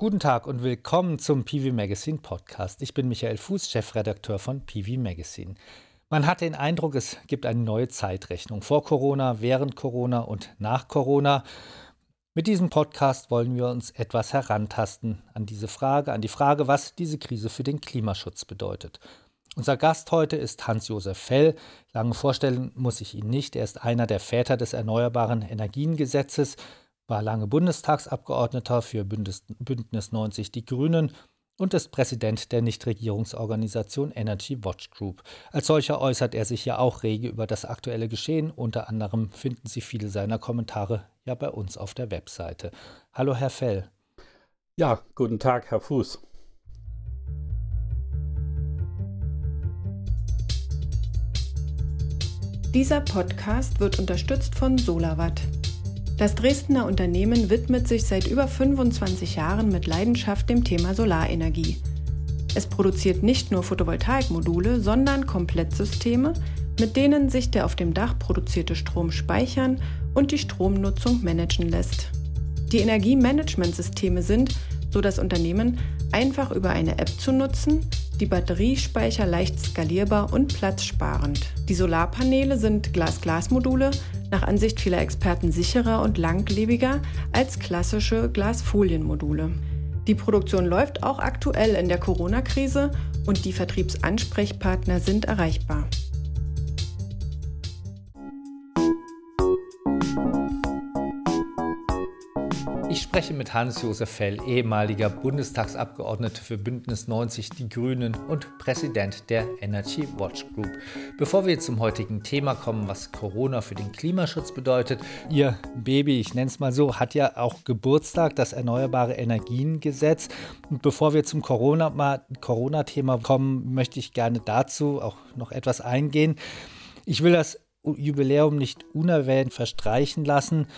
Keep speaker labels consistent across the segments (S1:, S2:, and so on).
S1: Guten Tag und willkommen zum PV Magazine Podcast. Ich bin Michael Fuß, Chefredakteur von PV Magazine. Man hat den Eindruck, es gibt eine neue Zeitrechnung. Vor Corona, während Corona und nach Corona. Mit diesem Podcast wollen wir uns etwas herantasten an diese Frage, an die Frage, was diese Krise für den Klimaschutz bedeutet. Unser Gast heute ist Hans-Josef Fell. Lange vorstellen muss ich ihn nicht. Er ist einer der Väter des Erneuerbaren Energiengesetzes, war lange Bundestagsabgeordneter für Bündnis, Bündnis 90 Die Grünen und ist Präsident der Nichtregierungsorganisation Energy Watch Group. Als solcher äußert er sich ja auch rege über das aktuelle Geschehen. Unter anderem finden Sie viele seiner Kommentare ja bei uns auf der Webseite. Hallo, Herr Fell.
S2: Ja, guten Tag, Herr Fuß.
S3: Dieser Podcast wird unterstützt von Solawatt. Das Dresdner Unternehmen widmet sich seit über 25 Jahren mit Leidenschaft dem Thema Solarenergie. Es produziert nicht nur Photovoltaikmodule, sondern Komplettsysteme, mit denen sich der auf dem Dach produzierte Strom speichern und die Stromnutzung managen lässt. Die Energiemanagementsysteme sind, so das Unternehmen, einfach über eine App zu nutzen, die Batteriespeicher leicht skalierbar und platzsparend. Die Solarpaneele sind Glas-Glas-Module, nach Ansicht vieler Experten sicherer und langlebiger als klassische Glasfolienmodule. Die Produktion läuft auch aktuell in der Corona-Krise und die Vertriebsansprechpartner sind erreichbar.
S1: Spreche mit Hans-Josef Fell, ehemaliger Bundestagsabgeordneter für Bündnis 90 Die Grünen und Präsident der Energy Watch Group. Bevor wir zum heutigen Thema kommen, was Corona für den Klimaschutz bedeutet, Ihr Baby, ich nenne es mal so, hat ja auch Geburtstag, das Erneuerbare Energiengesetz. Und bevor wir zum Corona-Thema Corona kommen, möchte ich gerne dazu auch noch etwas eingehen. Ich will das Jubiläum nicht unerwähnt verstreichen lassen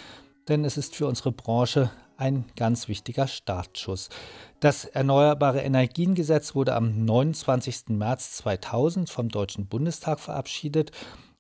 S1: denn es ist für unsere Branche ein ganz wichtiger Startschuss. Das Erneuerbare Energiengesetz wurde am 29. März 2000 vom Deutschen Bundestag verabschiedet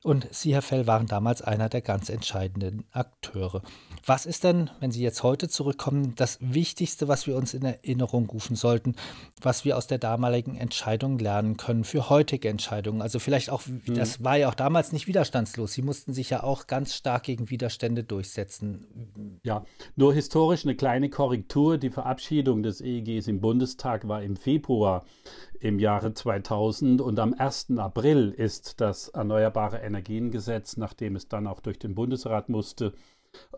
S1: und Sie, Herr Fell, waren damals einer der ganz entscheidenden Akteure. Was ist denn, wenn Sie jetzt heute zurückkommen, das Wichtigste, was wir uns in Erinnerung rufen sollten, was wir aus der damaligen Entscheidung lernen können für heutige Entscheidungen? Also vielleicht auch, mhm. das war ja auch damals nicht widerstandslos. Sie mussten sich ja auch ganz stark gegen Widerstände durchsetzen.
S2: Ja, nur historisch eine kleine Korrektur. Die Verabschiedung des EEGs im Bundestag war im Februar im Jahre 2000 und am 1. April ist das Erneuerbare Energiengesetz, nachdem es dann auch durch den Bundesrat musste,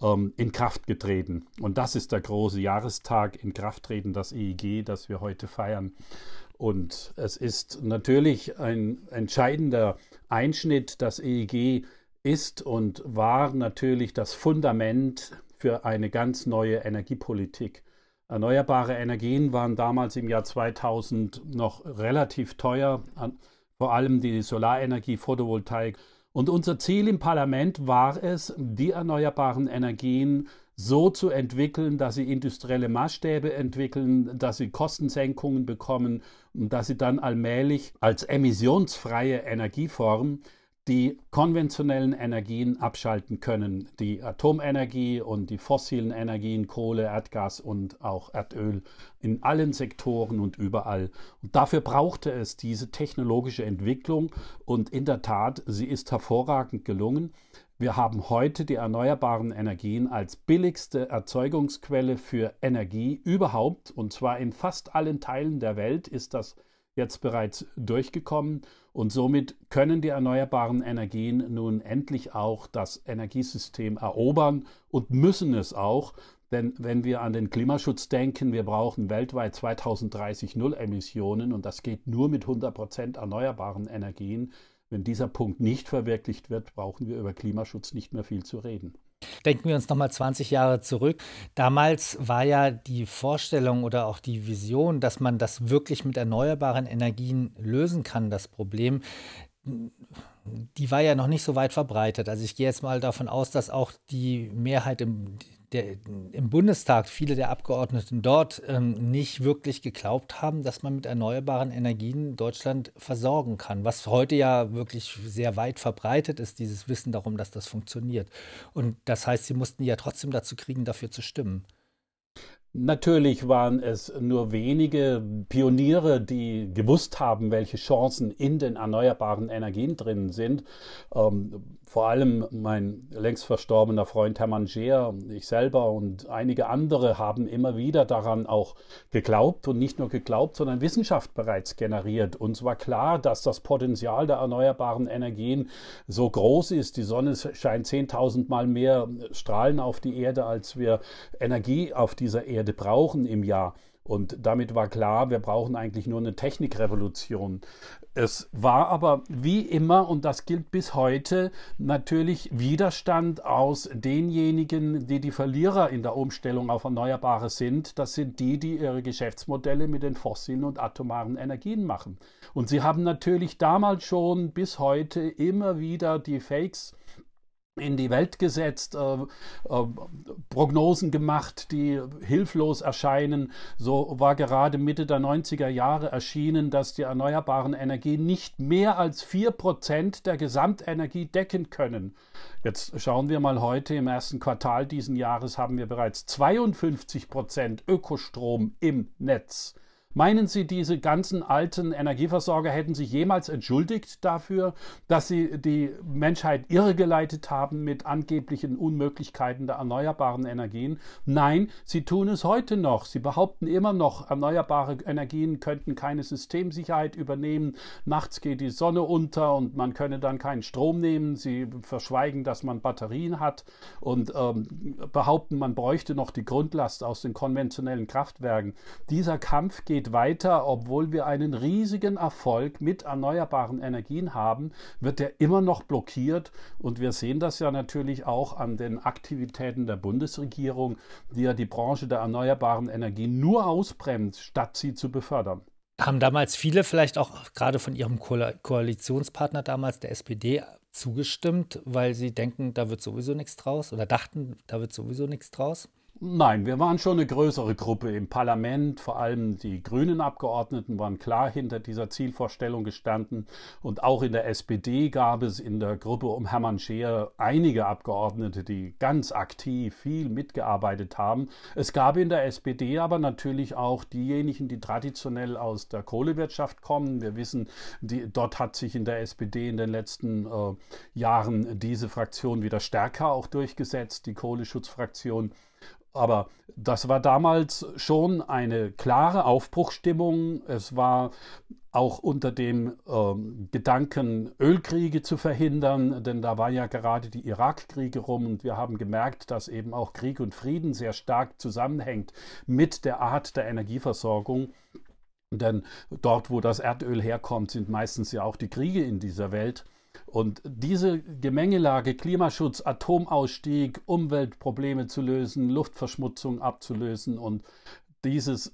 S2: ähm, in Kraft getreten. Und das ist der große Jahrestag in Kraft treten, das EEG, das wir heute feiern. Und es ist natürlich ein entscheidender Einschnitt. Das EEG ist und war natürlich das Fundament für eine ganz neue Energiepolitik. Erneuerbare Energien waren damals im Jahr 2000 noch relativ teuer, vor allem die Solarenergie, Photovoltaik. Und unser Ziel im Parlament war es, die erneuerbaren Energien so zu entwickeln, dass sie industrielle Maßstäbe entwickeln, dass sie Kostensenkungen bekommen und dass sie dann allmählich als emissionsfreie Energieform die konventionellen Energien abschalten können, die Atomenergie und die fossilen Energien, Kohle, Erdgas und auch Erdöl in allen Sektoren und überall. Und dafür brauchte es diese technologische Entwicklung und in der Tat, sie ist hervorragend gelungen. Wir haben heute die erneuerbaren Energien als billigste Erzeugungsquelle für Energie überhaupt und zwar in fast allen Teilen der Welt ist das jetzt bereits durchgekommen und somit können die erneuerbaren Energien nun endlich auch das Energiesystem erobern und müssen es auch, denn wenn wir an den Klimaschutz denken, wir brauchen weltweit 2030 Null Emissionen und das geht nur mit 100 Prozent erneuerbaren Energien. Wenn dieser Punkt nicht verwirklicht wird, brauchen wir über Klimaschutz nicht mehr viel zu reden.
S1: Denken wir uns nochmal 20 Jahre zurück. Damals war ja die Vorstellung oder auch die Vision, dass man das wirklich mit erneuerbaren Energien lösen kann, das Problem die war ja noch nicht so weit verbreitet. Also ich gehe jetzt mal davon aus, dass auch die Mehrheit im, der, im Bundestag, viele der Abgeordneten dort ähm, nicht wirklich geglaubt haben, dass man mit erneuerbaren Energien Deutschland versorgen kann, was heute ja wirklich sehr weit verbreitet ist, dieses Wissen darum, dass das funktioniert. Und das heißt, sie mussten ja trotzdem dazu kriegen, dafür zu stimmen.
S2: Natürlich waren es nur wenige Pioniere, die gewusst haben, welche Chancen in den erneuerbaren Energien drin sind. Ähm, vor allem mein längst verstorbener Freund Hermann Scheer, ich selber und einige andere haben immer wieder daran auch geglaubt und nicht nur geglaubt, sondern Wissenschaft bereits generiert. Uns war klar, dass das Potenzial der erneuerbaren Energien so groß ist. Die Sonne scheint 10.000 Mal mehr Strahlen auf die Erde, als wir Energie auf dieser Erde brauchen im Jahr. Und damit war klar, wir brauchen eigentlich nur eine Technikrevolution. Es war aber wie immer, und das gilt bis heute, natürlich Widerstand aus denjenigen, die die Verlierer in der Umstellung auf Erneuerbare sind. Das sind die, die ihre Geschäftsmodelle mit den fossilen und atomaren Energien machen. Und sie haben natürlich damals schon bis heute immer wieder die Fakes in die Welt gesetzt, äh, äh, Prognosen gemacht, die hilflos erscheinen. So war gerade Mitte der 90er Jahre erschienen, dass die erneuerbaren Energien nicht mehr als 4% der Gesamtenergie decken können. Jetzt schauen wir mal heute im ersten Quartal diesen Jahres haben wir bereits 52% Ökostrom im Netz. Meinen Sie, diese ganzen alten Energieversorger hätten sich jemals entschuldigt dafür, dass sie die Menschheit irregeleitet haben mit angeblichen Unmöglichkeiten der erneuerbaren Energien? Nein, sie tun es heute noch. Sie behaupten immer noch, erneuerbare Energien könnten keine Systemsicherheit übernehmen. Nachts geht die Sonne unter und man könne dann keinen Strom nehmen. Sie verschweigen, dass man Batterien hat und ähm, behaupten, man bräuchte noch die Grundlast aus den konventionellen Kraftwerken. Dieser Kampf geht geht weiter, obwohl wir einen riesigen Erfolg mit erneuerbaren Energien haben, wird er immer noch blockiert. Und wir sehen das ja natürlich auch an den Aktivitäten der Bundesregierung, die ja die Branche der erneuerbaren Energien nur ausbremst, statt sie zu befördern.
S1: Haben damals viele vielleicht auch gerade von ihrem Ko Koalitionspartner damals, der SPD, zugestimmt, weil sie denken, da wird sowieso nichts draus oder dachten, da wird sowieso nichts draus?
S2: Nein, wir waren schon eine größere Gruppe im Parlament. Vor allem die grünen Abgeordneten waren klar hinter dieser Zielvorstellung gestanden. Und auch in der SPD gab es in der Gruppe um Hermann Scheer einige Abgeordnete, die ganz aktiv viel mitgearbeitet haben. Es gab in der SPD aber natürlich auch diejenigen, die traditionell aus der Kohlewirtschaft kommen. Wir wissen, die, dort hat sich in der SPD in den letzten äh, Jahren diese Fraktion wieder stärker auch durchgesetzt, die Kohleschutzfraktion. Aber das war damals schon eine klare Aufbruchstimmung. Es war auch unter dem ähm, Gedanken, Ölkriege zu verhindern, denn da war ja gerade die Irakkriege rum und wir haben gemerkt, dass eben auch Krieg und Frieden sehr stark zusammenhängt mit der Art der Energieversorgung. Denn dort, wo das Erdöl herkommt, sind meistens ja auch die Kriege in dieser Welt. Und diese Gemengelage Klimaschutz, Atomausstieg, Umweltprobleme zu lösen, Luftverschmutzung abzulösen und dieses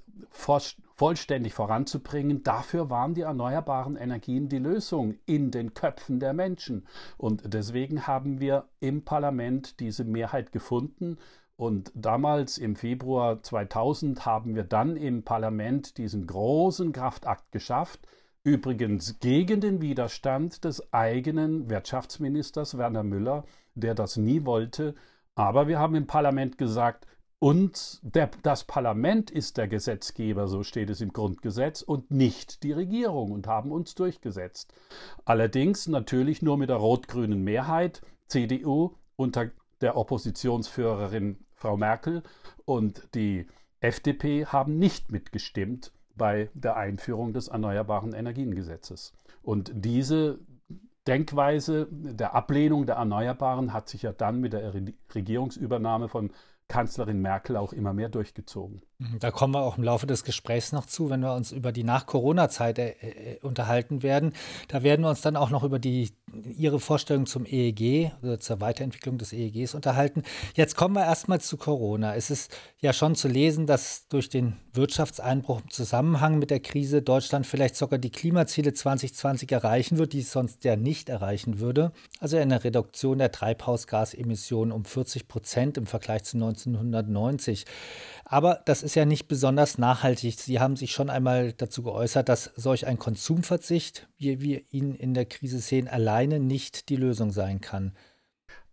S2: vollständig voranzubringen, dafür waren die erneuerbaren Energien die Lösung in den Köpfen der Menschen. Und deswegen haben wir im Parlament diese Mehrheit gefunden. Und damals im Februar 2000 haben wir dann im Parlament diesen großen Kraftakt geschafft, Übrigens gegen den Widerstand des eigenen Wirtschaftsministers Werner Müller, der das nie wollte. Aber wir haben im Parlament gesagt, und der, das Parlament ist der Gesetzgeber, so steht es im Grundgesetz, und nicht die Regierung und haben uns durchgesetzt. Allerdings natürlich nur mit der rot-grünen Mehrheit, CDU unter der Oppositionsführerin Frau Merkel und die FDP haben nicht mitgestimmt bei der Einführung des Erneuerbaren Energiengesetzes. Und diese Denkweise der Ablehnung der Erneuerbaren hat sich ja dann mit der Regierungsübernahme von Kanzlerin Merkel auch immer mehr durchgezogen.
S1: Mhm, da kommen wir auch im Laufe des Gesprächs noch zu, wenn wir uns über die Nach-Corona-Zeit äh, äh, unterhalten werden. Da werden wir uns dann auch noch über die, Ihre Vorstellung zum EEG oder zur Weiterentwicklung des EEGs unterhalten. Jetzt kommen wir erstmal zu Corona. Es ist ja schon zu lesen, dass durch den Wirtschaftseinbruch im Zusammenhang mit der Krise Deutschland vielleicht sogar die Klimaziele 2020 erreichen wird, die es sonst ja nicht erreichen würde. Also eine Reduktion der Treibhausgasemissionen um 40 Prozent im Vergleich zu 19 1990. Aber das ist ja nicht besonders nachhaltig. Sie haben sich schon einmal dazu geäußert, dass solch ein Konsumverzicht, wie wir ihn in der Krise sehen, alleine nicht die Lösung sein kann.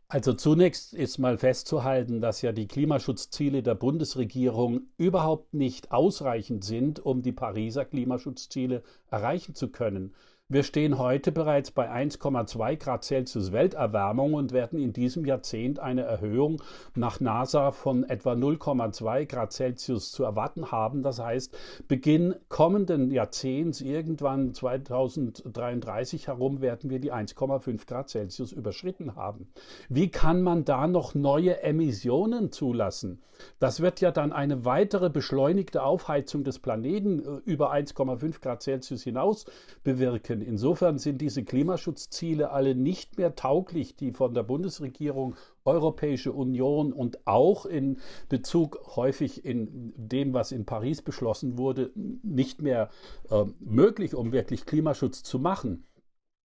S2: Also zunächst ist mal festzuhalten, dass ja die Klimaschutzziele der Bundesregierung überhaupt nicht ausreichend sind, um die Pariser Klimaschutzziele erreichen zu können. Wir stehen heute bereits bei 1,2 Grad Celsius Welterwärmung und werden in diesem Jahrzehnt eine Erhöhung nach NASA von etwa 0,2 Grad Celsius zu erwarten haben. Das heißt, Beginn kommenden Jahrzehnts, irgendwann 2033 herum, werden wir die 1,5 Grad Celsius überschritten haben. Wie kann man da noch neue Emissionen zulassen? Das wird ja dann eine weitere beschleunigte Aufheizung des Planeten äh, über 1,5 Grad Celsius hinaus bewirken wirken. Insofern sind diese Klimaschutzziele alle nicht mehr tauglich, die von der Bundesregierung, Europäische Union und auch in Bezug häufig in dem, was in Paris beschlossen wurde, nicht mehr äh, möglich, um wirklich Klimaschutz zu machen.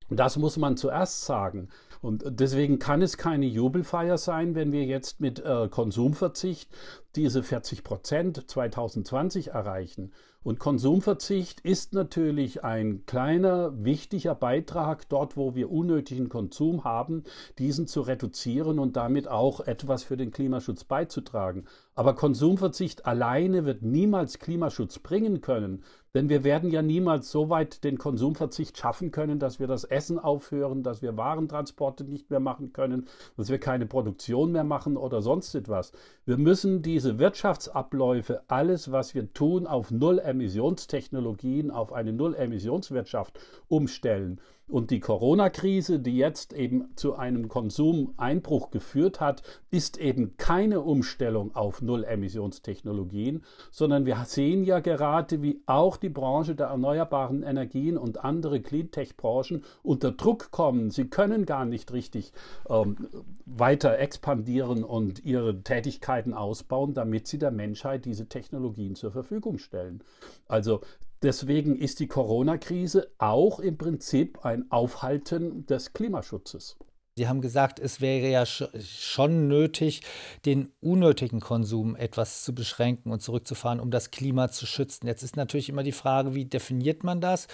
S2: Das muss man zuerst sagen. Und deswegen kann es keine Jubelfeier sein, wenn wir jetzt mit äh, Konsumverzicht diese 40 Prozent 2020 erreichen. Und Konsumverzicht ist natürlich ein kleiner, wichtiger Beitrag dort, wo wir unnötigen Konsum haben, diesen zu reduzieren und damit auch etwas für den Klimaschutz beizutragen. Aber Konsumverzicht alleine wird niemals Klimaschutz bringen können, denn wir werden ja niemals so weit den Konsumverzicht schaffen können, dass wir das Essen aufhören, dass wir Warentransporte nicht mehr machen können, dass wir keine Produktion mehr machen oder sonst etwas. Wir müssen diese Wirtschaftsabläufe, alles, was wir tun, auf Null-Emissionstechnologien, auf eine Null-Emissionswirtschaft umstellen. Und die Corona-Krise, die jetzt eben zu einem Konsumeinbruch geführt hat, ist eben keine Umstellung auf Null-Emissionstechnologien, sondern wir sehen ja gerade, wie auch die Branche der erneuerbaren Energien und andere Cleantech-Branchen unter Druck kommen. Sie können gar nicht richtig ähm, weiter expandieren und ihre Tätigkeiten ausbauen, damit sie der Menschheit diese Technologien zur Verfügung stellen. Also Deswegen ist die Corona-Krise auch im Prinzip ein Aufhalten des Klimaschutzes.
S1: Sie haben gesagt, es wäre ja schon nötig, den unnötigen Konsum etwas zu beschränken und zurückzufahren, um das Klima zu schützen. Jetzt ist natürlich immer die Frage, wie definiert man das?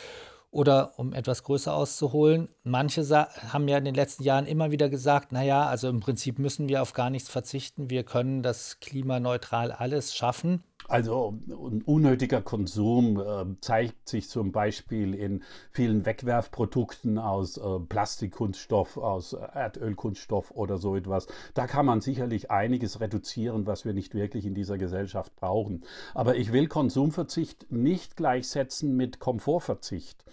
S1: Oder um etwas größer auszuholen, manche haben ja in den letzten Jahren immer wieder gesagt, naja, also im Prinzip müssen wir auf gar nichts verzichten, wir können das klimaneutral alles schaffen.
S2: Also unnötiger Konsum äh, zeigt sich zum Beispiel in vielen Wegwerfprodukten aus äh, Plastikkunststoff, aus Erdölkunststoff oder so etwas. Da kann man sicherlich einiges reduzieren, was wir nicht wirklich in dieser Gesellschaft brauchen. Aber ich will Konsumverzicht nicht gleichsetzen mit Komfortverzicht.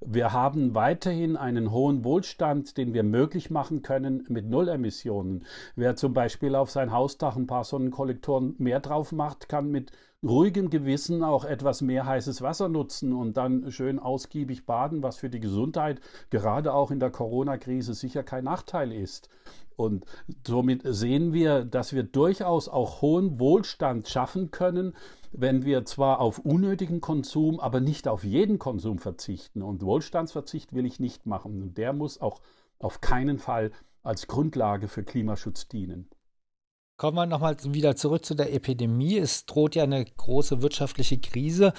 S2: Wir haben weiterhin einen hohen Wohlstand, den wir möglich machen können mit Nullemissionen. Wer zum Beispiel auf sein Hausdach ein paar Sonnenkollektoren mehr drauf macht, kann mit ruhigem Gewissen auch etwas mehr heißes Wasser nutzen und dann schön ausgiebig baden, was für die Gesundheit gerade auch in der Corona-Krise sicher kein Nachteil ist. Und somit sehen wir, dass wir durchaus auch hohen Wohlstand schaffen können, wenn wir zwar auf unnötigen Konsum, aber nicht auf jeden Konsum verzichten. Und Wohlstandsverzicht will ich nicht machen. Und der muss auch auf keinen Fall als Grundlage für Klimaschutz dienen.
S1: Kommen wir nochmal wieder zurück zu der Epidemie. Es droht ja eine große wirtschaftliche Krise.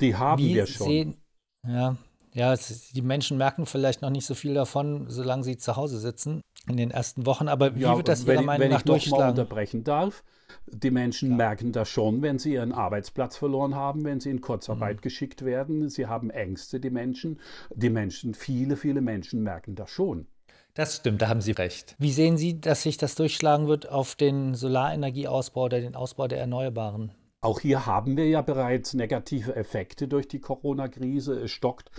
S2: Die haben Wie wir schon. Sehen,
S1: ja, ja es, die Menschen merken vielleicht noch nicht so viel davon, solange sie zu Hause sitzen in den ersten Wochen. Aber wie ja, wird das Ihrer Meinung nach durchschlagen? Wenn ich
S2: mal unterbrechen darf, die Menschen ja. merken das schon, wenn sie ihren Arbeitsplatz verloren haben, wenn sie in Kurzarbeit mhm. geschickt werden. Sie haben Ängste, die Menschen. Die Menschen, viele, viele Menschen merken das schon.
S1: Das stimmt, da haben Sie recht. Wie sehen Sie, dass sich das durchschlagen wird auf den Solarenergieausbau oder den Ausbau der Erneuerbaren?
S2: Auch hier haben wir ja bereits negative Effekte durch die Corona-Krise. Es stockt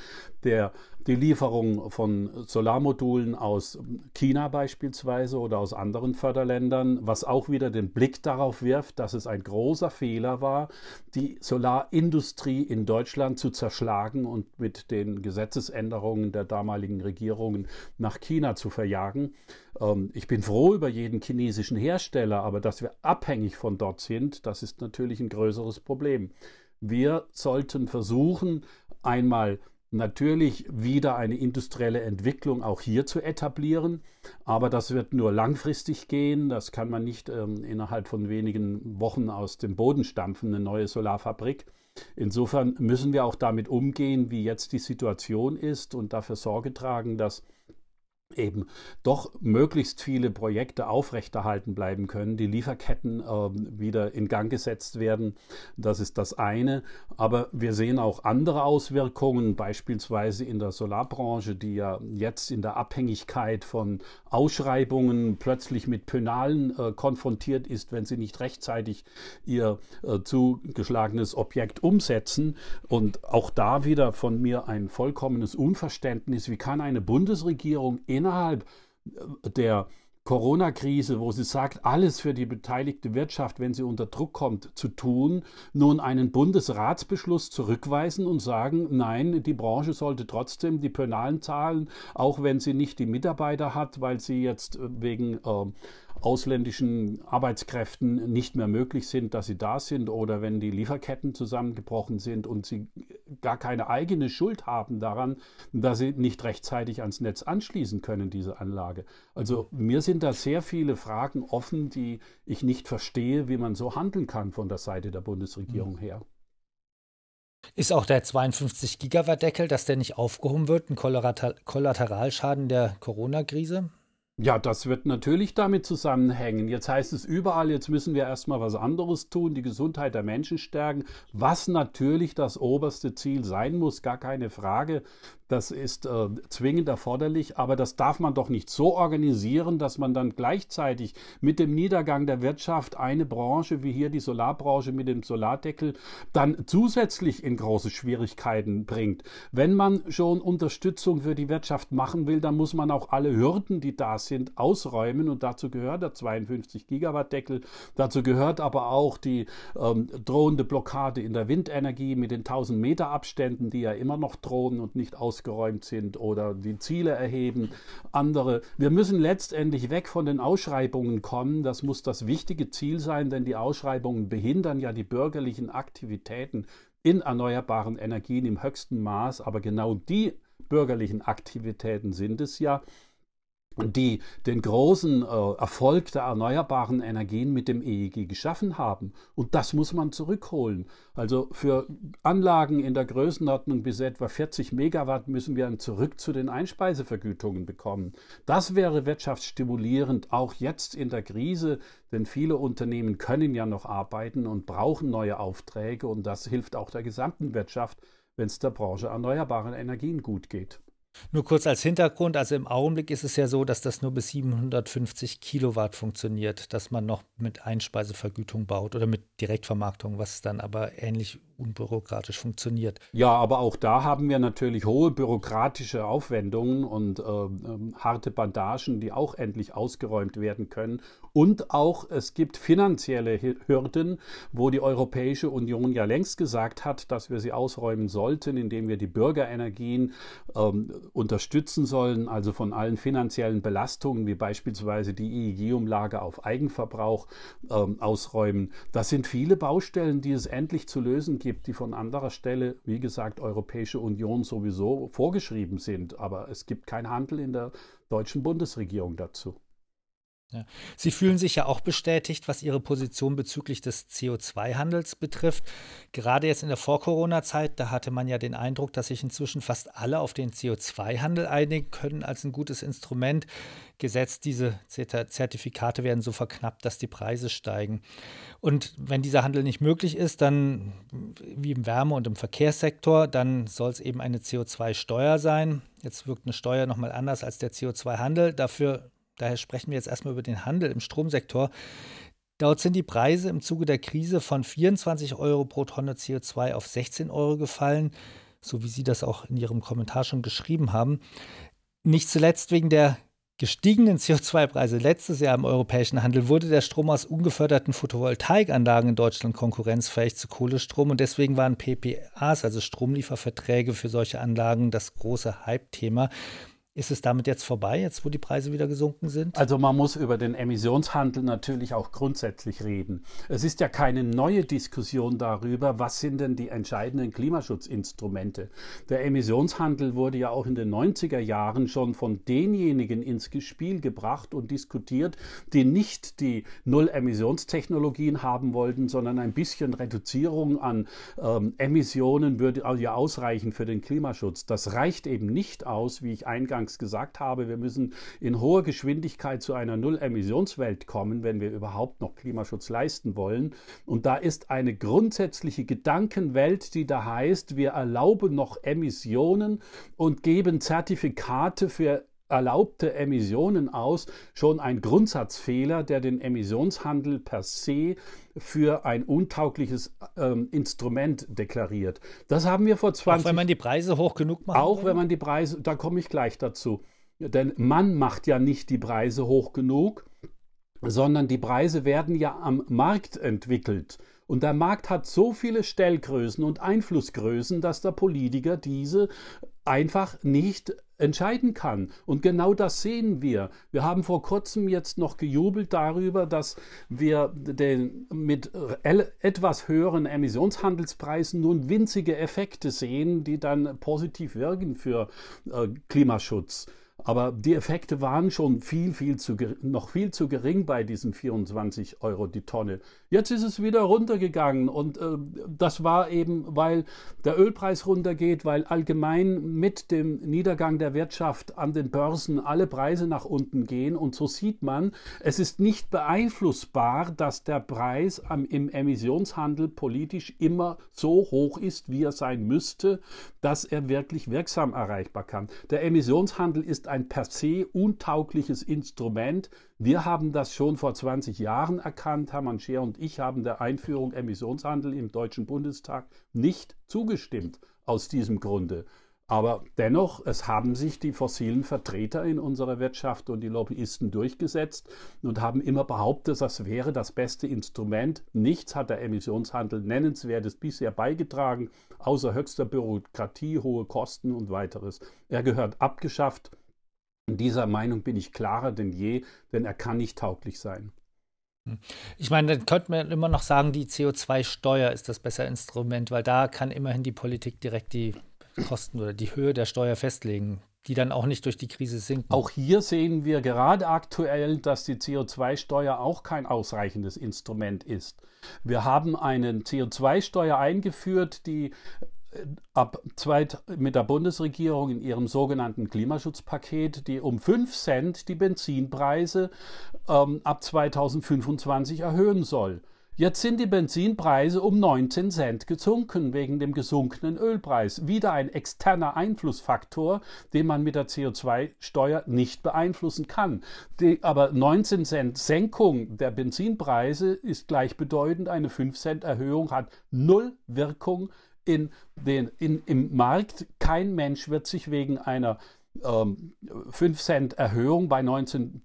S2: der, die Lieferung von Solarmodulen aus China beispielsweise oder aus anderen Förderländern, was auch wieder den Blick darauf wirft, dass es ein großer Fehler war, die Solarindustrie in Deutschland zu zerschlagen und mit den Gesetzesänderungen der damaligen Regierungen nach China zu verjagen. Ähm, ich bin froh über jeden chinesischen Hersteller, aber dass wir abhängig von dort sind, das ist natürlich ein größeres Problem. Wir sollten versuchen, einmal natürlich wieder eine industrielle Entwicklung auch hier zu etablieren. Aber das wird nur langfristig gehen. Das kann man nicht ähm, innerhalb von wenigen Wochen aus dem Boden stampfen, eine neue Solarfabrik. Insofern müssen wir auch damit umgehen, wie jetzt die Situation ist und dafür Sorge tragen, dass eben doch möglichst viele Projekte aufrechterhalten bleiben können, die Lieferketten äh, wieder in Gang gesetzt werden. Das ist das eine. Aber wir sehen auch andere Auswirkungen, beispielsweise in der Solarbranche, die ja jetzt in der Abhängigkeit von Ausschreibungen plötzlich mit Penalen äh, konfrontiert ist, wenn sie nicht rechtzeitig ihr äh, zugeschlagenes Objekt umsetzen. Und auch da wieder von mir ein vollkommenes Unverständnis. Wie kann eine Bundesregierung innerhalb äh, der Corona-Krise, wo sie sagt, alles für die beteiligte Wirtschaft, wenn sie unter Druck kommt, zu tun, nun einen Bundesratsbeschluss zurückweisen und sagen, nein, die Branche sollte trotzdem die Penalen zahlen, auch wenn sie nicht die Mitarbeiter hat, weil sie jetzt äh, wegen äh, ausländischen Arbeitskräften nicht mehr möglich sind, dass sie da sind oder wenn die Lieferketten zusammengebrochen sind und sie gar keine eigene Schuld haben daran, dass sie nicht rechtzeitig ans Netz anschließen können, diese Anlage. Also mir sind da sehr viele Fragen offen, die ich nicht verstehe, wie man so handeln kann von der Seite der Bundesregierung her.
S1: Ist auch der 52 Gigawatt Deckel, dass der nicht aufgehoben wird, ein Kollateralschaden der Corona-Krise?
S2: Ja, das wird natürlich damit zusammenhängen. Jetzt heißt es überall, jetzt müssen wir erstmal was anderes tun, die Gesundheit der Menschen stärken, was natürlich das oberste Ziel sein muss, gar keine Frage. Das ist äh, zwingend erforderlich, aber das darf man doch nicht so organisieren, dass man dann gleichzeitig mit dem Niedergang der Wirtschaft eine Branche wie hier die Solarbranche mit dem Solardeckel dann zusätzlich in große Schwierigkeiten bringt. Wenn man schon Unterstützung für die Wirtschaft machen will, dann muss man auch alle Hürden, die da sind, ausräumen und dazu gehört der 52 Gigawatt Deckel, dazu gehört aber auch die ähm, drohende Blockade in der Windenergie mit den 1000 Meter Abständen, die ja immer noch drohen und nicht aus ausgeräumt sind oder die Ziele erheben, andere. Wir müssen letztendlich weg von den Ausschreibungen kommen. Das muss das wichtige Ziel sein, denn die Ausschreibungen behindern ja die bürgerlichen Aktivitäten in erneuerbaren Energien im höchsten Maß. Aber genau die bürgerlichen Aktivitäten sind es ja, die den großen äh, Erfolg der erneuerbaren Energien mit dem EEG geschaffen haben. Und das muss man zurückholen. Also für Anlagen in der Größenordnung bis etwa 40 Megawatt müssen wir ein Zurück zu den Einspeisevergütungen bekommen. Das wäre wirtschaftsstimulierend, auch jetzt in der Krise, denn viele Unternehmen können ja noch arbeiten und brauchen neue Aufträge und das hilft auch der gesamten Wirtschaft, wenn es der Branche erneuerbaren Energien gut geht.
S1: Nur kurz als Hintergrund, also im Augenblick ist es ja so, dass das nur bis 750 Kilowatt funktioniert, dass man noch mit Einspeisevergütung baut oder mit Direktvermarktung, was dann aber ähnlich unbürokratisch funktioniert.
S2: Ja, aber auch da haben wir natürlich hohe bürokratische Aufwendungen und äh, äh, harte Bandagen, die auch endlich ausgeräumt werden können. Und auch es gibt finanzielle Hürden, wo die Europäische Union ja längst gesagt hat, dass wir sie ausräumen sollten, indem wir die Bürgerenergien ähm, unterstützen sollen, also von allen finanziellen Belastungen, wie beispielsweise die EEG-Umlage auf Eigenverbrauch ähm, ausräumen. Das sind viele Baustellen, die es endlich zu lösen gibt, die von anderer Stelle, wie gesagt, Europäische Union sowieso vorgeschrieben sind. Aber es gibt keinen Handel in der deutschen Bundesregierung dazu.
S1: Ja. Sie fühlen sich ja auch bestätigt, was Ihre Position bezüglich des CO2-Handels betrifft. Gerade jetzt in der Vor-Corona-Zeit, da hatte man ja den Eindruck, dass sich inzwischen fast alle auf den CO2-Handel einigen können als ein gutes Instrument. Gesetzt, diese Zertifikate werden so verknappt, dass die Preise steigen. Und wenn dieser Handel nicht möglich ist, dann wie im Wärme- und im Verkehrssektor, dann soll es eben eine CO2-Steuer sein. Jetzt wirkt eine Steuer nochmal anders als der CO2-Handel. Dafür daher sprechen wir jetzt erstmal über den Handel im Stromsektor. Dort sind die Preise im Zuge der Krise von 24 Euro pro Tonne CO2 auf 16 Euro gefallen, so wie Sie das auch in Ihrem Kommentar schon geschrieben haben. Nicht zuletzt wegen der gestiegenen CO2-Preise letztes Jahr im europäischen Handel wurde der Strom aus ungeförderten Photovoltaikanlagen in Deutschland konkurrenzfähig zu Kohlestrom und deswegen waren PPAs, also Stromlieferverträge für solche Anlagen, das große Hype-Thema. Ist es damit jetzt vorbei, jetzt wo die Preise wieder gesunken sind?
S2: Also man muss über den Emissionshandel natürlich auch grundsätzlich reden. Es ist ja keine neue Diskussion darüber, was sind denn die entscheidenden Klimaschutzinstrumente. Der Emissionshandel wurde ja auch in den 90er Jahren schon von denjenigen ins Spiel gebracht und diskutiert, die nicht die Null-Emissionstechnologien haben wollten, sondern ein bisschen Reduzierung an ähm, Emissionen würde ja ausreichen für den Klimaschutz. Das reicht eben nicht aus, wie ich eingangs eingangs gesagt habe, wir müssen in hoher Geschwindigkeit zu einer Null-Emissionswelt kommen, wenn wir überhaupt noch Klimaschutz leisten wollen. Und da ist eine grundsätzliche Gedankenwelt, die da heißt, wir erlauben noch Emissionen und geben Zertifikate für erlaubte Emissionen aus, schon ein Grundsatzfehler, der den Emissionshandel per se für ein untaugliches ähm, Instrument deklariert. Das haben wir vor 20
S1: Auch wenn man die Preise hoch genug macht.
S2: Auch wenn man die Preise, da komme ich gleich dazu. Denn man macht ja nicht die Preise hoch genug, sondern die Preise werden ja am Markt entwickelt. Und der Markt hat so viele Stellgrößen und Einflussgrößen, dass der Politiker diese einfach nicht entscheiden kann. Und genau das sehen wir. Wir haben vor kurzem jetzt noch gejubelt darüber, dass wir den, mit etwas höheren Emissionshandelspreisen nun winzige Effekte sehen, die dann positiv wirken für äh, Klimaschutz. Aber die Effekte waren schon viel, viel zu, noch viel zu gering bei diesen 24 Euro die Tonne. Jetzt ist es wieder runtergegangen und äh, das war eben, weil der Ölpreis runtergeht, weil allgemein mit dem Niedergang der Wirtschaft an den Börsen alle Preise nach unten gehen und so sieht man, es ist nicht beeinflussbar, dass der Preis am, im Emissionshandel politisch immer so hoch ist, wie er sein müsste, dass er wirklich wirksam erreichbar kann. Der Emissionshandel ist ein per se untaugliches Instrument, wir haben das schon vor 20 Jahren erkannt. Hermann Scheer und ich haben der Einführung Emissionshandel im Deutschen Bundestag nicht zugestimmt aus diesem Grunde. Aber dennoch, es haben sich die fossilen Vertreter in unserer Wirtschaft und die Lobbyisten durchgesetzt und haben immer behauptet, das wäre das beste Instrument. Nichts hat der Emissionshandel nennenswertes bisher beigetragen, außer höchster Bürokratie, hohe Kosten und weiteres. Er gehört abgeschafft. In dieser Meinung bin ich klarer denn je, denn er kann nicht tauglich sein.
S1: Hm. Ich meine, dann könnte man immer noch sagen, die CO2-Steuer ist das bessere Instrument, weil da kann immerhin die Politik direkt die Kosten oder die Höhe der Steuer festlegen, die dann auch nicht durch die Krise sinken.
S2: Auch hier sehen wir gerade aktuell, dass die CO2-Steuer auch kein ausreichendes Instrument ist. Wir haben eine CO2-Steuer eingeführt, die ab zwei, mit der Bundesregierung in ihrem sogenannten Klimaschutzpaket, die um 5 Cent die Benzinpreise ähm, ab 2025 erhöhen soll. Jetzt sind die Benzinpreise um 19 Cent gesunken wegen dem gesunkenen Ölpreis. Wieder ein externer Einflussfaktor, den man mit der CO2-Steuer nicht beeinflussen kann. Die, aber 19 Cent Senkung der Benzinpreise ist gleichbedeutend. Eine 5 Cent Erhöhung hat null Wirkung in den, in, im Markt. Kein Mensch wird sich wegen einer ähm, 5 Cent Erhöhung bei 19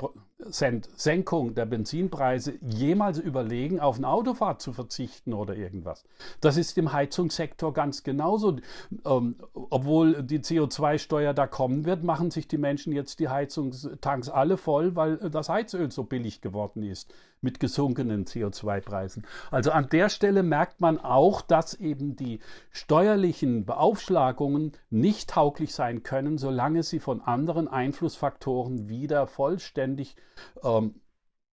S2: Cent Senkung der Benzinpreise jemals überlegen, auf eine Autofahrt zu verzichten oder irgendwas. Das ist im Heizungssektor ganz genauso. Ähm, obwohl die CO2-Steuer da kommen wird, machen sich die Menschen jetzt die Heizungstanks alle voll, weil das Heizöl so billig geworden ist mit gesunkenen CO2-Preisen. Also an der Stelle merkt man auch, dass eben die steuerlichen Beaufschlagungen nicht tauglich sein können, solange sie von anderen Einflussfaktoren wieder vollständig ähm,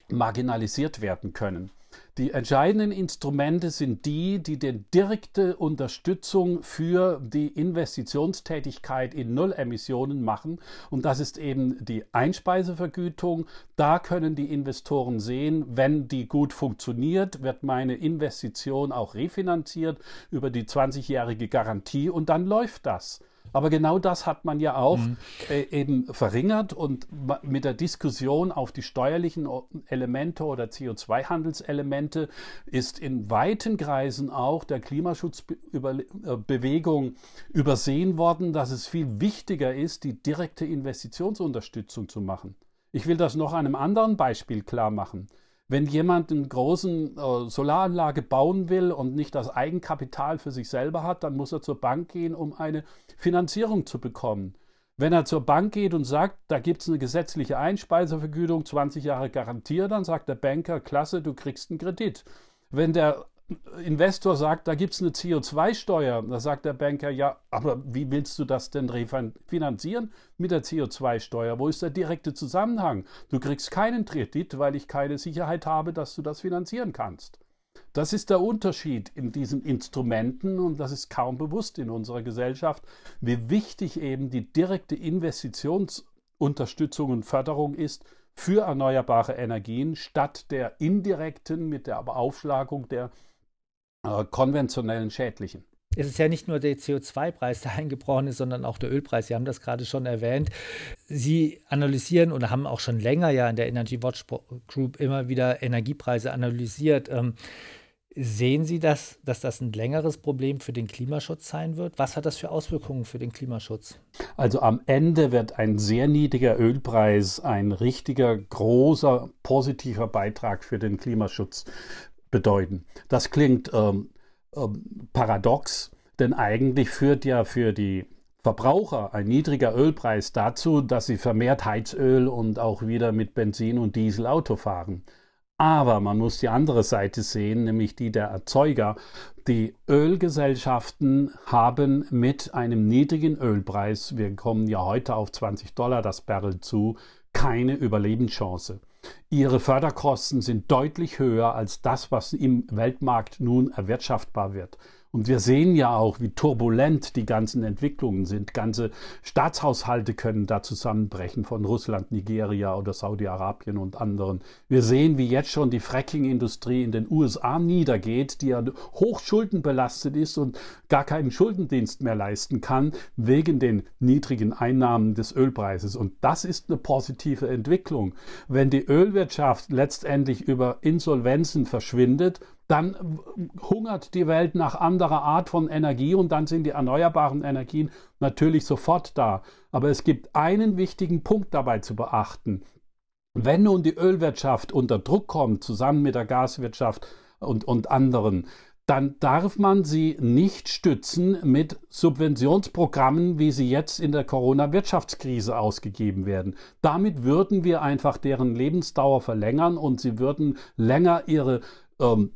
S2: marginalisiert werden können. Die entscheidenden Instrumente sind die, die die direkte Unterstützung für die Investitionstätigkeit in Nullemissionen machen. Und das ist eben die Einspeisevergütung. Da können die Investoren sehen, wenn die gut funktioniert, wird meine Investition auch refinanziert über die 20-jährige Garantie und dann läuft das. Aber genau das hat man ja auch mhm. äh, eben verringert und mit der Diskussion auf die steuerlichen Elemente oder CO2-Handelselemente ist in weiten Kreisen auch der Klimaschutzbewegung übersehen worden, dass es viel wichtiger ist, die direkte Investitionsunterstützung zu machen. Ich will das noch an einem anderen Beispiel klar machen. Wenn jemand eine große äh, Solaranlage bauen will und nicht das Eigenkapital für sich selber hat, dann muss er zur Bank gehen, um eine Finanzierung zu bekommen. Wenn er zur Bank geht und sagt, da gibt es eine gesetzliche Einspeisevergütung, 20 Jahre garantiert, dann sagt der Banker, klasse, du kriegst einen Kredit. Wenn der Investor sagt, da gibt es eine CO2-Steuer, da sagt der Banker, ja, aber wie willst du das denn finanzieren mit der CO2-Steuer? Wo ist der direkte Zusammenhang? Du kriegst keinen Kredit, weil ich keine Sicherheit habe, dass du das finanzieren kannst. Das ist der Unterschied in diesen Instrumenten und das ist kaum bewusst in unserer Gesellschaft, wie wichtig eben die direkte Investitions- Unterstützung und Förderung ist für erneuerbare Energien statt der indirekten mit der Beaufschlagung der äh, konventionellen schädlichen.
S1: Es ist ja nicht nur der CO2-Preis, der eingebrochen ist, sondern auch der Ölpreis. Sie haben das gerade schon erwähnt. Sie analysieren oder haben auch schon länger ja in der Energy Watch Group immer wieder Energiepreise analysiert. Ähm, Sehen Sie das, dass das ein längeres Problem für den Klimaschutz sein wird? Was hat das für Auswirkungen für den Klimaschutz?
S2: Also am Ende wird ein sehr niedriger Ölpreis ein richtiger, großer, positiver Beitrag für den Klimaschutz bedeuten. Das klingt ähm, ähm, paradox, denn eigentlich führt ja für die Verbraucher ein niedriger Ölpreis dazu, dass sie vermehrt Heizöl und auch wieder mit Benzin und Diesel Auto fahren. Aber man muss die andere Seite sehen, nämlich die der Erzeuger. Die Ölgesellschaften haben mit einem niedrigen Ölpreis, wir kommen ja heute auf 20 Dollar das Barrel zu, keine Überlebenschance. Ihre Förderkosten sind deutlich höher als das, was im Weltmarkt nun erwirtschaftbar wird. Und wir sehen ja auch, wie turbulent die ganzen Entwicklungen sind. Ganze Staatshaushalte können da zusammenbrechen von Russland, Nigeria oder Saudi-Arabien und anderen. Wir sehen, wie jetzt schon die Fracking-Industrie in den USA niedergeht, die ja hochschuldenbelastet ist und gar keinen Schuldendienst mehr leisten kann, wegen den niedrigen Einnahmen des Ölpreises. Und das ist eine positive Entwicklung. Wenn die Ölwirtschaft letztendlich über Insolvenzen verschwindet, dann hungert die Welt nach anderer Art von Energie und dann sind die erneuerbaren Energien natürlich sofort da. Aber es gibt einen wichtigen Punkt dabei zu beachten. Wenn nun die Ölwirtschaft unter Druck kommt, zusammen mit der Gaswirtschaft und, und anderen, dann darf man sie nicht stützen mit Subventionsprogrammen, wie sie jetzt in der Corona-Wirtschaftskrise ausgegeben werden. Damit würden wir einfach deren Lebensdauer verlängern und sie würden länger ihre ähm,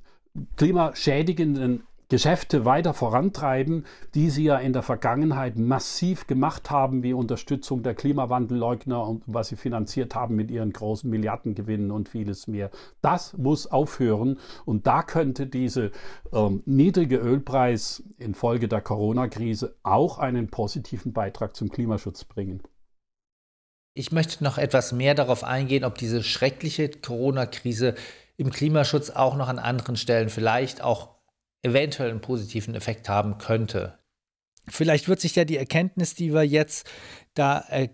S2: klimaschädigenden Geschäfte weiter vorantreiben, die sie ja in der Vergangenheit massiv gemacht haben, wie Unterstützung der Klimawandelleugner und was sie finanziert haben mit ihren großen Milliardengewinnen und vieles mehr. Das muss aufhören und da könnte diese ähm, niedrige Ölpreis infolge der Corona-Krise auch einen positiven Beitrag zum Klimaschutz bringen.
S1: Ich möchte noch etwas mehr darauf eingehen, ob diese schreckliche Corona-Krise im Klimaschutz auch noch an anderen Stellen vielleicht auch eventuell einen positiven Effekt haben könnte. Vielleicht wird sich ja die Erkenntnis, die wir jetzt da äh,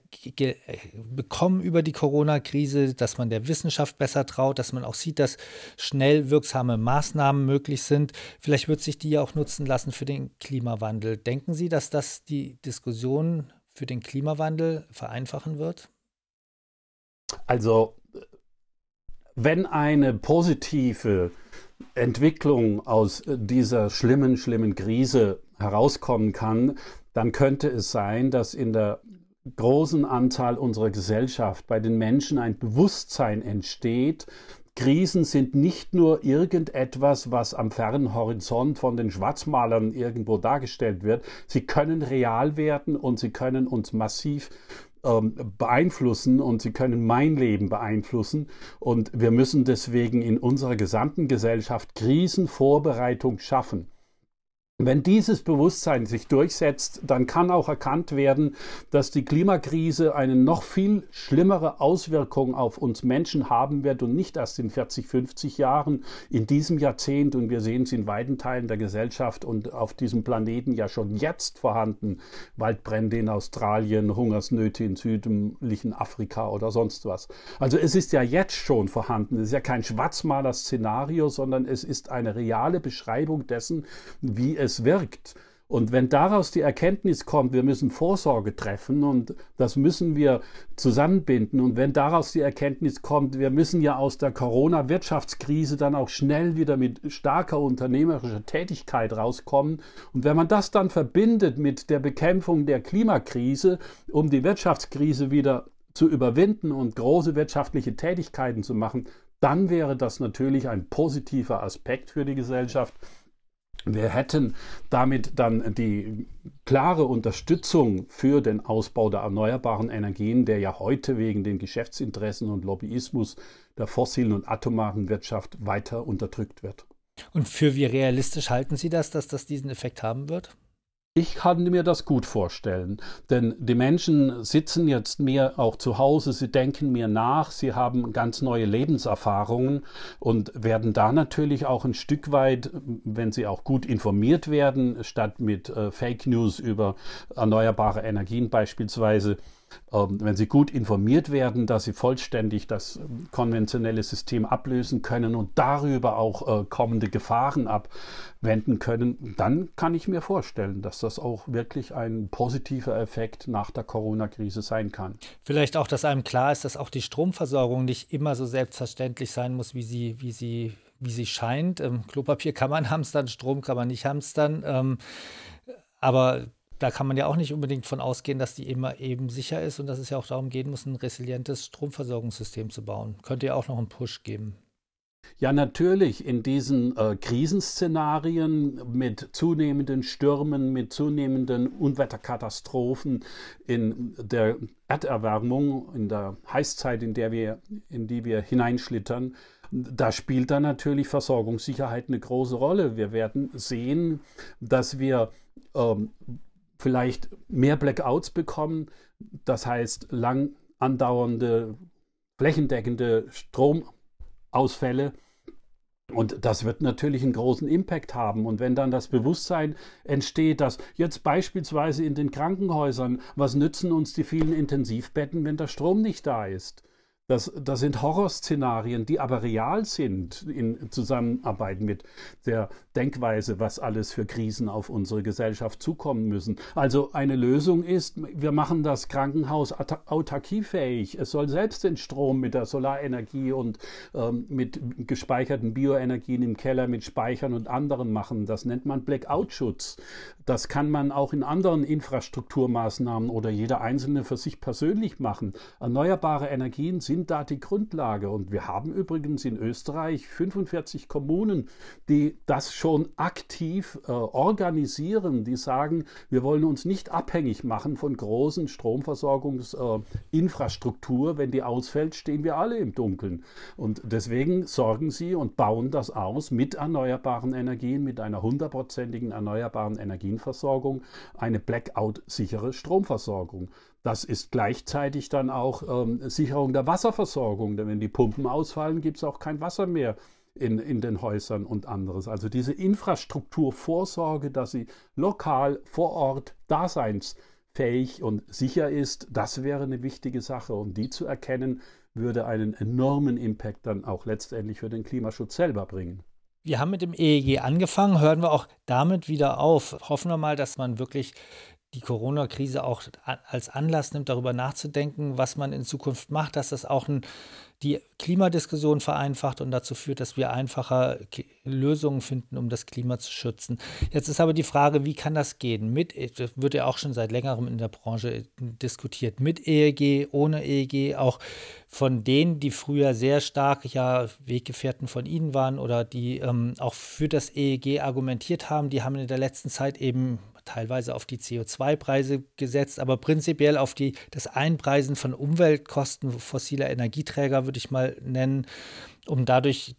S1: bekommen über die Corona-Krise, dass man der Wissenschaft besser traut, dass man auch sieht, dass schnell wirksame Maßnahmen möglich sind. Vielleicht wird sich die ja auch nutzen lassen für den Klimawandel. Denken Sie, dass das die Diskussion für den Klimawandel vereinfachen wird?
S2: Also wenn eine positive Entwicklung aus dieser schlimmen, schlimmen Krise herauskommen kann, dann könnte es sein, dass in der großen Anzahl unserer Gesellschaft bei den Menschen ein Bewusstsein entsteht, Krisen sind nicht nur irgendetwas, was am fernen Horizont von den Schwarzmalern irgendwo dargestellt wird. Sie können real werden und sie können uns massiv ähm, beeinflussen und sie können mein Leben beeinflussen. Und wir müssen deswegen in unserer gesamten Gesellschaft Krisenvorbereitung schaffen. Wenn dieses Bewusstsein sich durchsetzt, dann kann auch erkannt werden, dass die Klimakrise eine noch viel schlimmere Auswirkung auf uns Menschen haben wird und nicht erst in 40, 50 Jahren, in diesem Jahrzehnt. Und wir sehen es in weiten Teilen der Gesellschaft und auf diesem Planeten ja schon jetzt vorhanden. Waldbrände in Australien, Hungersnöte in südlichen Afrika oder sonst was. Also es ist ja jetzt schon vorhanden. Es ist ja kein Schwarzmaler-Szenario, sondern es ist eine reale Beschreibung dessen, wie es es wirkt. Und wenn daraus die Erkenntnis kommt, wir müssen Vorsorge treffen und das müssen wir zusammenbinden. Und wenn daraus die Erkenntnis kommt, wir müssen ja aus der Corona-Wirtschaftskrise dann auch schnell wieder mit starker unternehmerischer Tätigkeit rauskommen. Und wenn man das dann verbindet mit der Bekämpfung der Klimakrise, um die Wirtschaftskrise wieder zu überwinden und große wirtschaftliche Tätigkeiten zu machen, dann wäre das natürlich ein positiver Aspekt für die Gesellschaft. Wir hätten damit dann die klare Unterstützung für den Ausbau der erneuerbaren Energien, der ja heute wegen den Geschäftsinteressen und Lobbyismus der fossilen und atomaren Wirtschaft weiter unterdrückt wird.
S1: Und für wie realistisch halten Sie das, dass das diesen Effekt haben wird?
S2: Ich kann mir das gut vorstellen, denn die Menschen sitzen jetzt mehr auch zu Hause, sie denken mehr nach, sie haben ganz neue Lebenserfahrungen und werden da natürlich auch ein Stück weit, wenn sie auch gut informiert werden, statt mit äh, Fake News über erneuerbare Energien beispielsweise, wenn sie gut informiert werden, dass sie vollständig das ähm, konventionelle System ablösen können und darüber auch äh, kommende Gefahren abwenden können, dann kann ich mir vorstellen, dass das auch wirklich ein positiver Effekt nach der Corona-Krise sein kann.
S1: Vielleicht auch, dass einem klar ist, dass auch die Stromversorgung nicht immer so selbstverständlich sein muss, wie sie, wie sie, wie sie scheint. Ähm, Klopapier kann man hamstern, Strom kann man nicht hamstern. Ähm, aber da kann man ja auch nicht unbedingt von ausgehen, dass die immer eben sicher ist und dass es ja auch darum gehen muss, ein resilientes Stromversorgungssystem zu bauen. Könnte ja auch noch einen Push geben.
S2: Ja, natürlich in diesen äh, Krisenszenarien mit zunehmenden Stürmen, mit zunehmenden Unwetterkatastrophen, in der Erderwärmung, in der Heißzeit, in, der wir, in die wir hineinschlittern, da spielt dann natürlich Versorgungssicherheit eine große Rolle. Wir werden sehen, dass wir ähm, vielleicht mehr Blackouts bekommen, das heißt lang andauernde, flächendeckende Stromausfälle. Und das wird natürlich einen großen Impact haben. Und wenn dann das Bewusstsein entsteht, dass jetzt beispielsweise in den Krankenhäusern, was nützen uns die vielen Intensivbetten, wenn der Strom nicht da ist? Das, das sind Horrorszenarien, die aber real sind in Zusammenarbeit mit der Denkweise, was alles für Krisen auf unsere Gesellschaft zukommen müssen. Also eine Lösung ist, wir machen das Krankenhaus autarkiefähig. Es soll selbst den Strom mit der Solarenergie und ähm, mit gespeicherten Bioenergien im Keller mit Speichern und anderen machen. Das nennt man Blackout-Schutz. Das kann man auch in anderen Infrastrukturmaßnahmen oder jeder Einzelne für sich persönlich machen. Erneuerbare Energien sind da die Grundlage. Und wir haben übrigens in Österreich 45 Kommunen, die das schon aktiv äh, organisieren, die sagen, wir wollen uns nicht abhängig machen von großen Stromversorgungsinfrastruktur. Äh, Wenn die ausfällt, stehen wir alle im Dunkeln. Und deswegen sorgen sie und bauen das aus mit erneuerbaren Energien, mit einer hundertprozentigen erneuerbaren Energienversorgung, eine Blackout-sichere Stromversorgung. Das ist gleichzeitig dann auch ähm, Sicherung der Wasserversorgung, denn wenn die Pumpen ausfallen, gibt es auch kein Wasser mehr in, in den Häusern und anderes. Also diese Infrastrukturvorsorge, dass sie lokal vor Ort daseinsfähig und sicher ist, das wäre eine wichtige Sache. Und die zu erkennen, würde einen enormen Impact dann auch letztendlich für den Klimaschutz selber bringen.
S1: Wir haben mit dem EEG angefangen, hören wir auch damit wieder auf. Hoffen wir mal, dass man wirklich die Corona-Krise auch als Anlass nimmt, darüber nachzudenken, was man in Zukunft macht, dass das auch ein, die Klimadiskussion vereinfacht und dazu führt, dass wir einfacher Lösungen finden, um das Klima zu schützen. Jetzt ist aber die Frage, wie kann das gehen? Mit, das wird ja auch schon seit längerem in der Branche diskutiert, mit EEG, ohne EEG, auch von denen, die früher sehr stark ja Weggefährten von Ihnen waren oder die ähm, auch für das EEG argumentiert haben, die haben in der letzten Zeit eben teilweise auf die CO2-Preise gesetzt, aber prinzipiell auf die, das Einpreisen von Umweltkosten fossiler Energieträger, würde ich mal nennen, um dadurch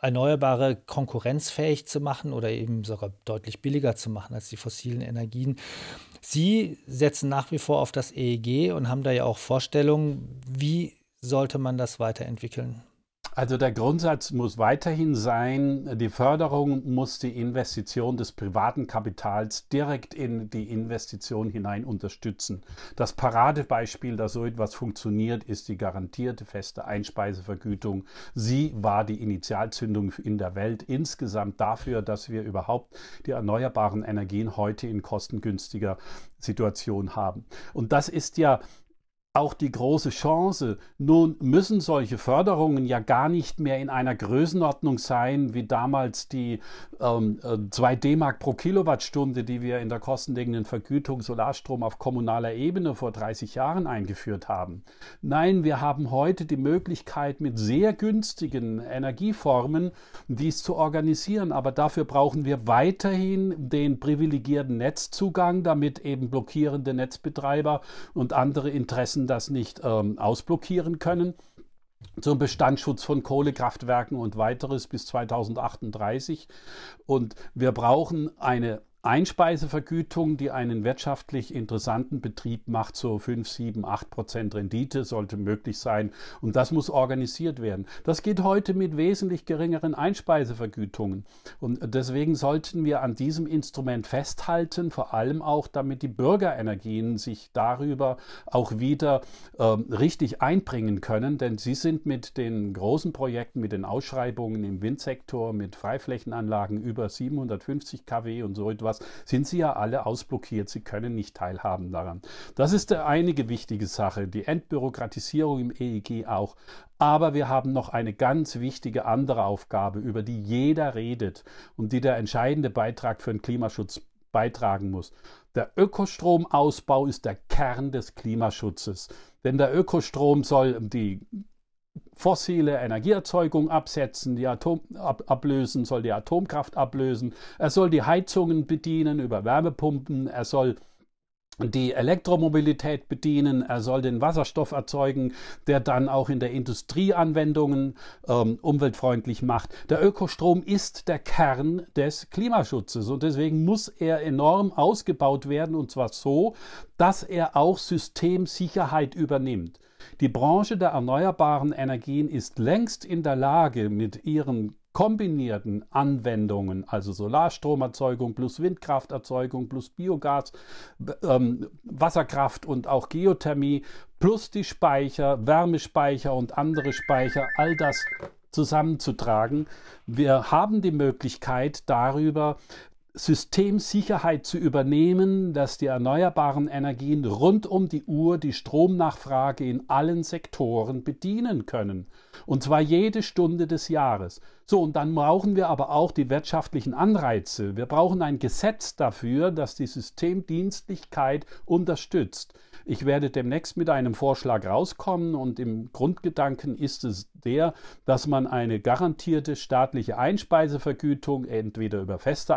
S1: Erneuerbare konkurrenzfähig zu machen oder eben sogar deutlich billiger zu machen als die fossilen Energien. Sie setzen nach wie vor auf das EEG und haben da ja auch Vorstellungen, wie sollte man das weiterentwickeln?
S2: Also der Grundsatz muss weiterhin sein, die Förderung muss die Investition des privaten Kapitals direkt in die Investition hinein unterstützen. Das Paradebeispiel, dass so etwas funktioniert, ist die garantierte feste Einspeisevergütung. Sie war die Initialzündung in der Welt insgesamt dafür, dass wir überhaupt die erneuerbaren Energien heute in kostengünstiger Situation haben. Und das ist ja auch die große Chance. Nun müssen solche Förderungen ja gar nicht mehr in einer Größenordnung sein, wie damals die ähm, 2 äh, D-Mark pro Kilowattstunde, die wir in der kostendeckenden Vergütung Solarstrom auf kommunaler Ebene vor 30 Jahren eingeführt haben. Nein, wir haben heute die Möglichkeit, mit sehr günstigen Energieformen dies zu organisieren. Aber dafür brauchen wir weiterhin den privilegierten Netzzugang, damit eben blockierende Netzbetreiber und andere Interessen das nicht ähm, ausblockieren können zum Bestandsschutz von Kohlekraftwerken und weiteres bis 2038. Und wir brauchen eine Einspeisevergütung, die einen wirtschaftlich interessanten Betrieb macht, so 5, 7, 8 Prozent Rendite sollte möglich sein. Und das muss organisiert werden. Das geht heute mit wesentlich geringeren Einspeisevergütungen. Und deswegen sollten wir an diesem Instrument festhalten, vor allem auch, damit die Bürgerenergien sich darüber auch wieder äh, richtig einbringen können. Denn sie sind mit den großen Projekten, mit den Ausschreibungen im Windsektor, mit Freiflächenanlagen über 750 kW und so etwas, sind sie ja alle ausblockiert. Sie können nicht teilhaben daran. Das ist eine wichtige Sache. Die Entbürokratisierung im EEG auch. Aber wir haben noch eine ganz wichtige andere Aufgabe, über die jeder redet und die der entscheidende Beitrag für den Klimaschutz beitragen muss. Der Ökostromausbau ist der Kern des Klimaschutzes. Denn der Ökostrom soll die fossile Energieerzeugung absetzen, die Atom ab, ablösen, soll die Atomkraft ablösen, er soll die Heizungen bedienen über Wärmepumpen, er soll die Elektromobilität bedienen, er soll den Wasserstoff erzeugen, der dann auch in der Industrie Anwendungen ähm, umweltfreundlich macht. Der Ökostrom ist der Kern des Klimaschutzes und deswegen muss er enorm ausgebaut werden und zwar so, dass er auch Systemsicherheit übernimmt. Die Branche der erneuerbaren Energien ist längst in der Lage, mit ihren kombinierten Anwendungen, also Solarstromerzeugung plus Windkrafterzeugung plus Biogas, ähm, Wasserkraft und auch Geothermie plus die Speicher, Wärmespeicher und andere Speicher, all das zusammenzutragen. Wir haben die Möglichkeit darüber, Systemsicherheit zu übernehmen, dass die erneuerbaren Energien rund um die Uhr die Stromnachfrage in allen Sektoren bedienen können. Und zwar jede Stunde des Jahres. So, und dann brauchen wir aber auch die wirtschaftlichen Anreize. Wir brauchen ein Gesetz dafür, das die Systemdienstlichkeit unterstützt. Ich werde demnächst mit einem Vorschlag rauskommen und im Grundgedanken ist es der, dass man eine garantierte staatliche Einspeisevergütung, entweder über feste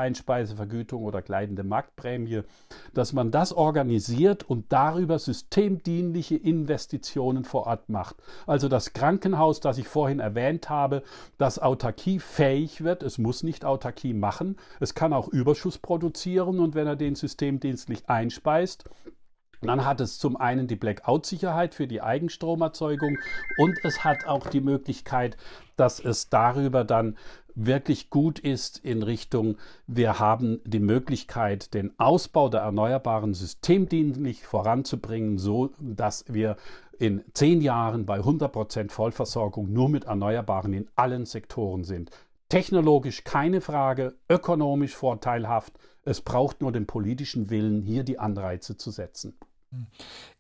S2: Einspeisevergütung oder gleitende Marktprämie, dass man das organisiert und darüber systemdienliche Investitionen vor Ort macht. Also das Krankenhaus, das ich vorhin erwähnt habe, das autarkiefähig wird, es muss nicht Autarkie machen, es kann auch Überschuss produzieren und wenn er den systemdienstlich einspeist, dann hat es zum einen die Blackout-Sicherheit für die Eigenstromerzeugung und es hat auch die Möglichkeit, dass es darüber dann wirklich gut ist in Richtung, wir haben die Möglichkeit, den Ausbau der Erneuerbaren systemdienlich voranzubringen, so dass wir in zehn Jahren bei 100 Prozent Vollversorgung nur mit Erneuerbaren in allen Sektoren sind. Technologisch keine Frage, ökonomisch vorteilhaft. Es braucht nur den politischen Willen, hier die Anreize zu setzen.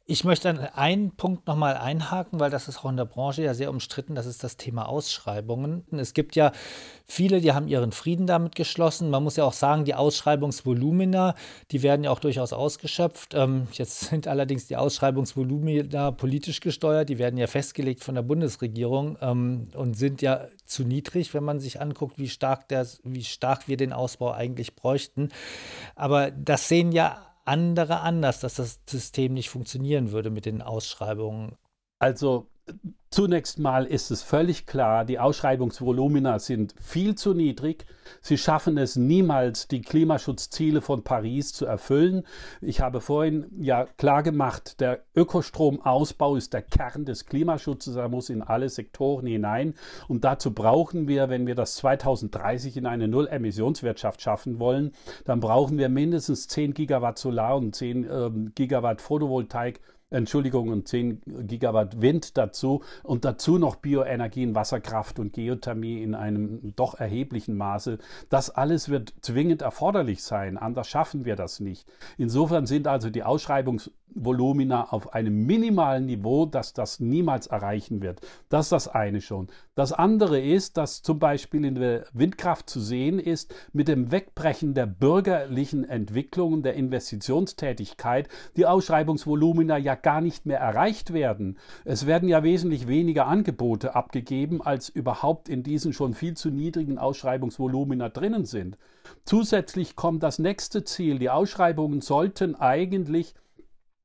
S1: Ich möchte an einen Punkt nochmal einhaken, weil das ist auch in der Branche ja sehr umstritten, das ist das Thema Ausschreibungen. Es gibt ja viele, die haben ihren Frieden damit geschlossen. Man muss ja auch sagen, die Ausschreibungsvolumina, die werden ja auch durchaus ausgeschöpft. Ähm, jetzt sind allerdings die Ausschreibungsvolumina politisch gesteuert, die werden ja festgelegt von der Bundesregierung ähm, und sind ja zu niedrig, wenn man sich anguckt, wie stark, der, wie stark wir den Ausbau eigentlich bräuchten. Aber das sehen ja andere anders, dass das System nicht funktionieren würde mit den Ausschreibungen?
S2: Also Zunächst mal ist es völlig klar, die Ausschreibungsvolumina sind viel zu niedrig. Sie schaffen es niemals, die Klimaschutzziele von Paris zu erfüllen. Ich habe vorhin ja klar gemacht, der Ökostromausbau ist der Kern des Klimaschutzes. Er muss in alle Sektoren hinein. Und dazu brauchen wir, wenn wir das 2030 in eine Null-Emissionswirtschaft schaffen wollen, dann brauchen wir mindestens 10 Gigawatt Solar und 10 ähm, Gigawatt Photovoltaik Entschuldigung, und 10 Gigawatt Wind dazu und dazu noch Bioenergien, Wasserkraft und Geothermie in einem doch erheblichen Maße. Das alles wird zwingend erforderlich sein, anders schaffen wir das nicht. Insofern sind also die Ausschreibungsvolumina auf einem minimalen Niveau, dass das niemals erreichen wird. Das ist das eine schon. Das andere ist, dass zum Beispiel in der Windkraft zu sehen ist, mit dem Wegbrechen der bürgerlichen Entwicklung, der Investitionstätigkeit, die Ausschreibungsvolumina ja gar nicht mehr erreicht werden. Es werden ja wesentlich weniger Angebote abgegeben, als überhaupt in diesen schon viel zu niedrigen Ausschreibungsvolumina drinnen sind. Zusätzlich kommt das nächste Ziel. Die Ausschreibungen sollten eigentlich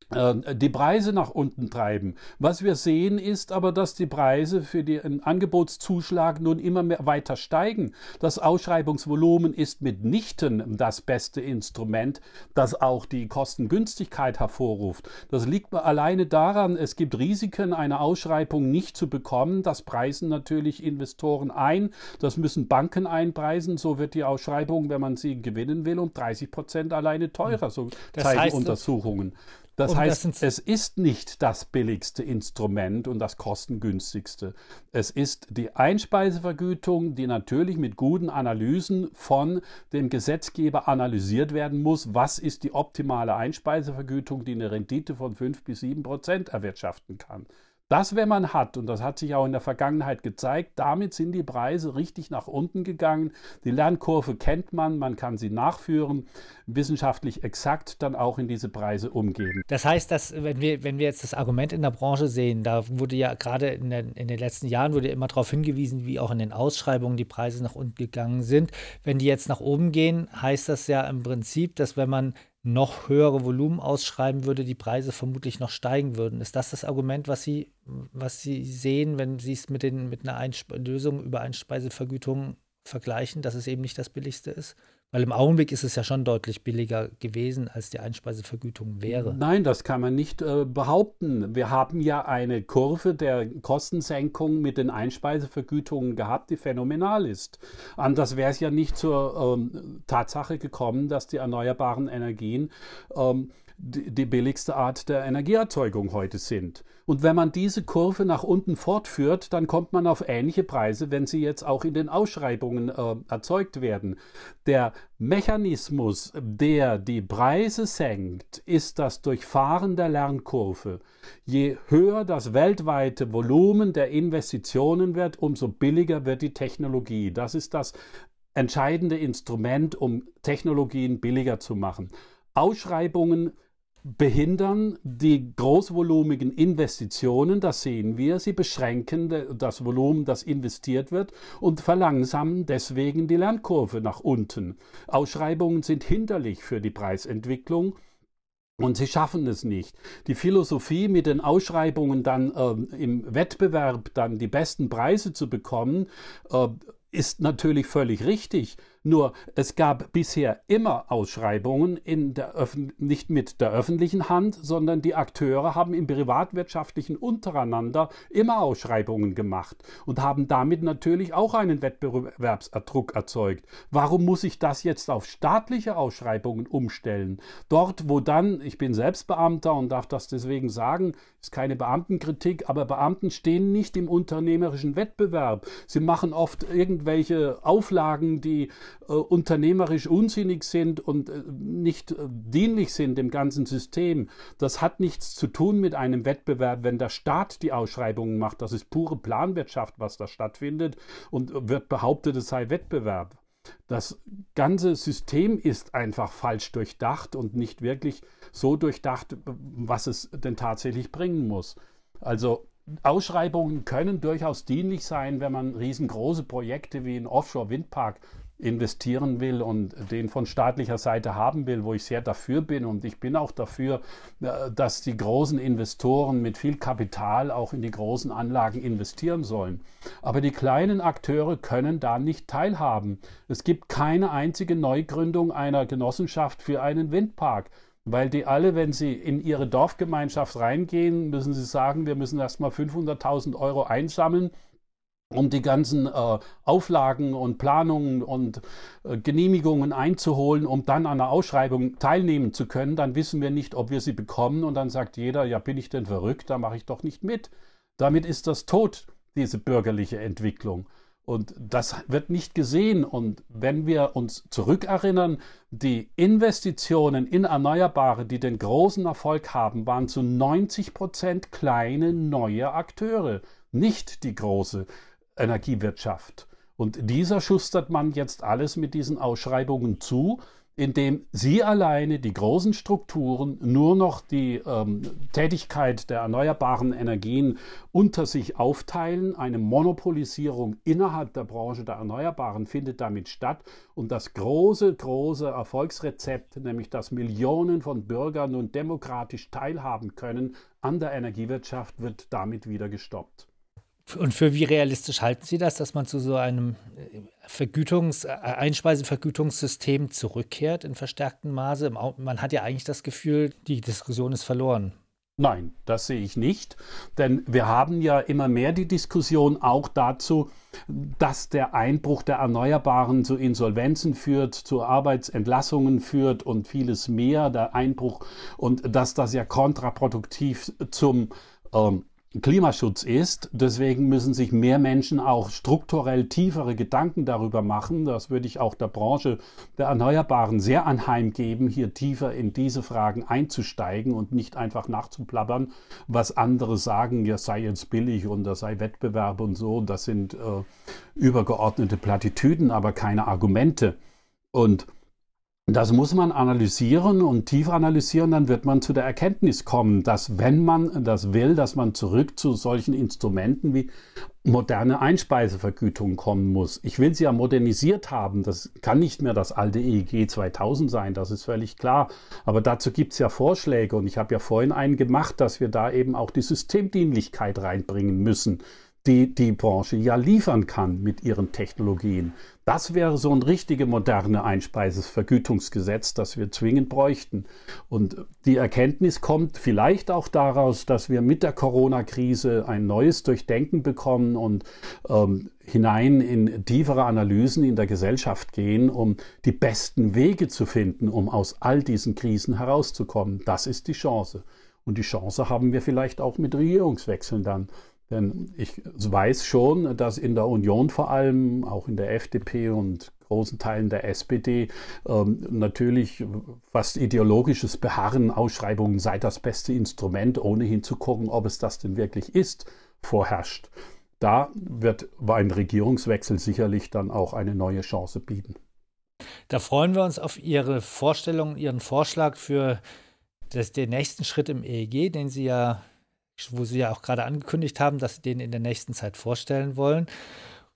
S2: die Preise nach unten treiben. Was wir sehen ist aber, dass die Preise für den Angebotszuschlag nun immer mehr weiter steigen. Das Ausschreibungsvolumen ist mitnichten das beste Instrument, das auch die Kostengünstigkeit hervorruft. Das liegt alleine daran, es gibt Risiken, eine Ausschreibung nicht zu bekommen. Das preisen natürlich Investoren ein. Das müssen Banken einpreisen. So wird die Ausschreibung, wenn man sie gewinnen will, um 30 Prozent alleine teurer. So das zeigen heißt, Untersuchungen. Das und heißt, das es ist nicht das billigste Instrument und das kostengünstigste. Es ist die Einspeisevergütung, die natürlich mit guten Analysen von dem Gesetzgeber analysiert werden muss. Was ist die optimale Einspeisevergütung, die eine Rendite von fünf bis sieben Prozent erwirtschaften kann? Das, wenn man hat, und das hat sich auch in der Vergangenheit gezeigt, damit sind die Preise richtig nach unten gegangen. Die Lernkurve kennt man, man kann sie nachführen, wissenschaftlich exakt dann auch in diese Preise umgeben.
S1: Das heißt, dass, wenn wir, wenn wir jetzt das Argument in der Branche sehen, da wurde ja gerade in, den, in den letzten Jahren wurde immer darauf hingewiesen, wie auch in den Ausschreibungen die Preise nach unten gegangen sind. Wenn die jetzt nach oben gehen, heißt das ja im Prinzip, dass wenn man noch höhere Volumen ausschreiben würde, die Preise vermutlich noch steigen würden. Ist das das Argument, was Sie, was Sie sehen, wenn Sie es mit, den, mit einer Einspe Lösung über Einspeisevergütung vergleichen, dass es eben nicht das billigste ist? Weil im Augenblick ist es ja schon deutlich billiger gewesen, als die Einspeisevergütung wäre.
S2: Nein, das kann man nicht äh, behaupten. Wir haben ja eine Kurve der Kostensenkung mit den Einspeisevergütungen gehabt, die phänomenal ist. Anders wäre es ja nicht zur ähm, Tatsache gekommen, dass die erneuerbaren Energien ähm, die, billigste Art der Energieerzeugung heute sind. Und wenn man diese Kurve nach unten fortführt, dann kommt man auf ähnliche Preise, wenn sie jetzt auch in den Ausschreibungen äh, erzeugt werden. Der Mechanismus, der die Preise senkt, ist das Durchfahren der Lernkurve. Je höher das weltweite Volumen der Investitionen wird, umso billiger wird die Technologie. Das ist das entscheidende Instrument, um Technologien billiger zu machen. Ausschreibungen behindern die großvolumigen Investitionen, das sehen wir. Sie beschränken das Volumen, das investiert wird und verlangsamen deswegen die Lernkurve nach unten. Ausschreibungen sind hinderlich für die Preisentwicklung. Und sie schaffen es nicht. Die Philosophie mit den Ausschreibungen dann äh, im Wettbewerb dann die besten Preise zu bekommen, äh, ist natürlich völlig richtig. Nur es gab bisher immer Ausschreibungen in der nicht mit der öffentlichen Hand, sondern die Akteure haben im privatwirtschaftlichen untereinander immer Ausschreibungen gemacht und haben damit natürlich auch einen Wettbewerbsdruck erzeugt. Warum muss ich das jetzt auf staatliche Ausschreibungen umstellen? Dort, wo dann, ich bin selbst Beamter und darf das deswegen sagen, ist keine Beamtenkritik, aber Beamten stehen nicht im unternehmerischen Wettbewerb. Sie machen oft irgendwelche Auflagen, die äh, unternehmerisch unsinnig sind und äh, nicht äh, dienlich sind dem ganzen System. Das hat nichts zu tun mit einem Wettbewerb, wenn der Staat die Ausschreibungen macht. Das ist pure Planwirtschaft, was da stattfindet und wird behauptet, es sei Wettbewerb. Das ganze System ist einfach falsch durchdacht und nicht wirklich so durchdacht, was es denn tatsächlich bringen muss. Also Ausschreibungen können durchaus dienlich sein, wenn man riesengroße Projekte wie ein Offshore-Windpark investieren will und den von staatlicher Seite haben will, wo ich sehr dafür bin. Und ich bin auch dafür, äh, dass die großen Investoren mit viel Kapital auch in die großen Anlagen investieren sollen. Aber die kleinen Akteure können da nicht teilhaben. Es gibt keine einzige Neugründung einer Genossenschaft für einen Windpark. Weil die alle, wenn sie in ihre Dorfgemeinschaft reingehen, müssen sie sagen, wir müssen erstmal 500.000 Euro einsammeln um die ganzen äh, Auflagen und Planungen und äh, Genehmigungen einzuholen, um dann an der Ausschreibung teilnehmen zu können, dann wissen wir nicht, ob wir sie bekommen. Und dann sagt jeder, ja, bin ich denn verrückt, da mache ich doch nicht mit. Damit ist das tot, diese bürgerliche Entwicklung. Und das wird nicht gesehen. Und wenn wir uns zurückerinnern, die Investitionen in Erneuerbare, die den großen Erfolg haben, waren zu 90 Prozent kleine neue Akteure, nicht die große Energiewirtschaft. Und dieser schustert man jetzt alles mit diesen Ausschreibungen zu. indem sie alleine die großen Strukturen nur noch die ähm, Tätigkeit der erneuerbaren Energien unter sich aufteilen. Eine Monopolisierung innerhalb der Branche der Erneuerbaren findet damit statt. Und das große, große Erfolgsrezept, nämlich dass Millionen von Bürgern nun demokratisch teilhaben können an der Energiewirtschaft, wird damit wieder gestoppt.
S1: Und für wie realistisch halten Sie das, dass man zu so einem äh, Vergütungs-, äh, Einspeisevergütungssystem zurückkehrt in verstärktem Maße? Man hat ja eigentlich das Gefühl, die Diskussion ist verloren.
S2: Nein, das sehe ich nicht, denn wir haben ja immer mehr die Diskussion auch dazu, dass der Einbruch der Erneuerbaren zu Insolvenzen führt, zu Arbeitsentlassungen führt und vieles mehr, der Einbruch und dass das ja kontraproduktiv zum ähm, Klimaschutz ist. Deswegen müssen sich mehr Menschen auch strukturell tiefere Gedanken darüber machen. Das würde ich auch der Branche der Erneuerbaren sehr anheimgeben, hier tiefer in diese Fragen einzusteigen und nicht einfach nachzuplappern, was andere sagen, ja sei jetzt billig und das sei Wettbewerb und so. Das sind äh, übergeordnete Plattitüden, aber keine Argumente. Und das muss man analysieren und tief analysieren, dann wird man zu der Erkenntnis kommen, dass wenn man das will, dass man zurück zu solchen Instrumenten wie moderne Einspeisevergütung kommen muss. Ich will sie ja modernisiert haben. Das kann nicht mehr das alte EEG 2000 sein, das ist völlig klar. Aber dazu gibt es ja Vorschläge und ich habe ja vorhin einen gemacht, dass wir da eben auch die Systemdienlichkeit reinbringen müssen die die Branche ja liefern kann mit ihren Technologien. Das wäre so ein richtige moderne Einspeisevergütungsgesetz, das wir zwingend bräuchten. Und die Erkenntnis kommt vielleicht auch daraus, dass wir mit der Corona-Krise ein neues Durchdenken bekommen und ähm, hinein in tiefere Analysen in der Gesellschaft gehen, um die besten Wege zu finden, um aus all diesen Krisen herauszukommen. Das ist die Chance. Und die Chance haben wir vielleicht auch mit Regierungswechseln dann. Denn ich weiß schon, dass in der Union vor allem, auch in der FDP und großen Teilen der SPD, ähm, natürlich fast ideologisches Beharren, Ausschreibungen sei das beste Instrument, ohne hinzugucken, ob es das denn wirklich ist, vorherrscht. Da wird ein Regierungswechsel sicherlich dann auch eine neue Chance bieten.
S1: Da freuen wir uns auf Ihre Vorstellung, Ihren Vorschlag für das, den nächsten Schritt im EEG, den Sie ja wo Sie ja auch gerade angekündigt haben, dass Sie den in der nächsten Zeit vorstellen wollen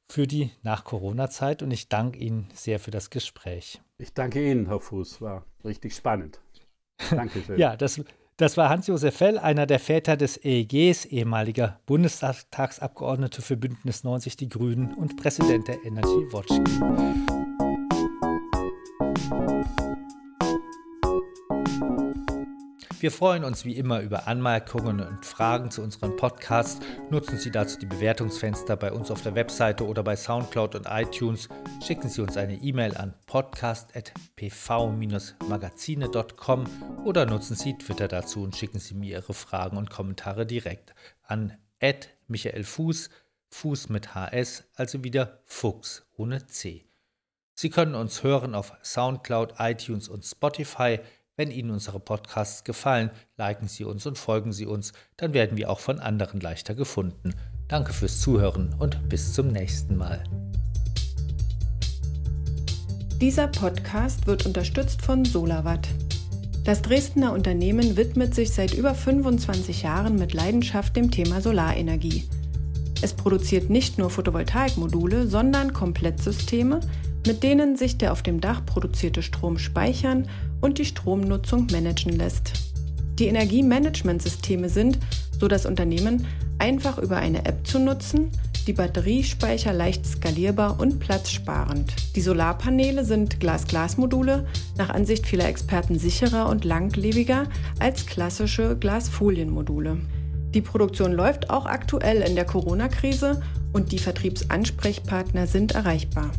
S1: für die Nach-Corona-Zeit. Und ich danke Ihnen sehr für das Gespräch.
S2: Ich danke Ihnen, Herr Fuß. War richtig spannend.
S1: Dankeschön. ja, das, das war Hans-Josef Fell, einer der Väter des EEGs, ehemaliger Bundestagsabgeordneter für Bündnis 90 Die Grünen und Präsident der Energy Watch Wir freuen uns wie immer über Anmerkungen und Fragen zu unserem Podcast. Nutzen Sie dazu die Bewertungsfenster bei uns auf der Webseite oder bei Soundcloud und iTunes. Schicken Sie uns eine E-Mail an podcast.pv-magazine.com oder nutzen Sie Twitter dazu und schicken Sie mir Ihre Fragen und Kommentare direkt an Michael Fuß, Fuß mit HS, also wieder Fuchs ohne C. Sie können uns hören auf Soundcloud, iTunes und Spotify. Wenn Ihnen unsere Podcasts gefallen, liken Sie uns und folgen Sie uns, dann werden wir auch von anderen leichter gefunden. Danke fürs Zuhören und bis zum nächsten Mal.
S3: Dieser Podcast wird unterstützt von Solawatt. Das Dresdner Unternehmen widmet sich seit über 25 Jahren mit Leidenschaft dem Thema Solarenergie. Es produziert nicht nur Photovoltaikmodule, sondern Komplettsysteme, mit denen sich der auf dem Dach produzierte Strom speichern und die Stromnutzung managen lässt. Die Energiemanagementsysteme sind, so das Unternehmen, einfach über eine App zu nutzen, die Batteriespeicher leicht skalierbar und platzsparend. Die Solarpaneele sind Glas-Glas-Module, nach Ansicht vieler Experten sicherer und langlebiger als klassische Glasfolienmodule. Die Produktion läuft auch aktuell in der Corona-Krise und die Vertriebsansprechpartner sind erreichbar.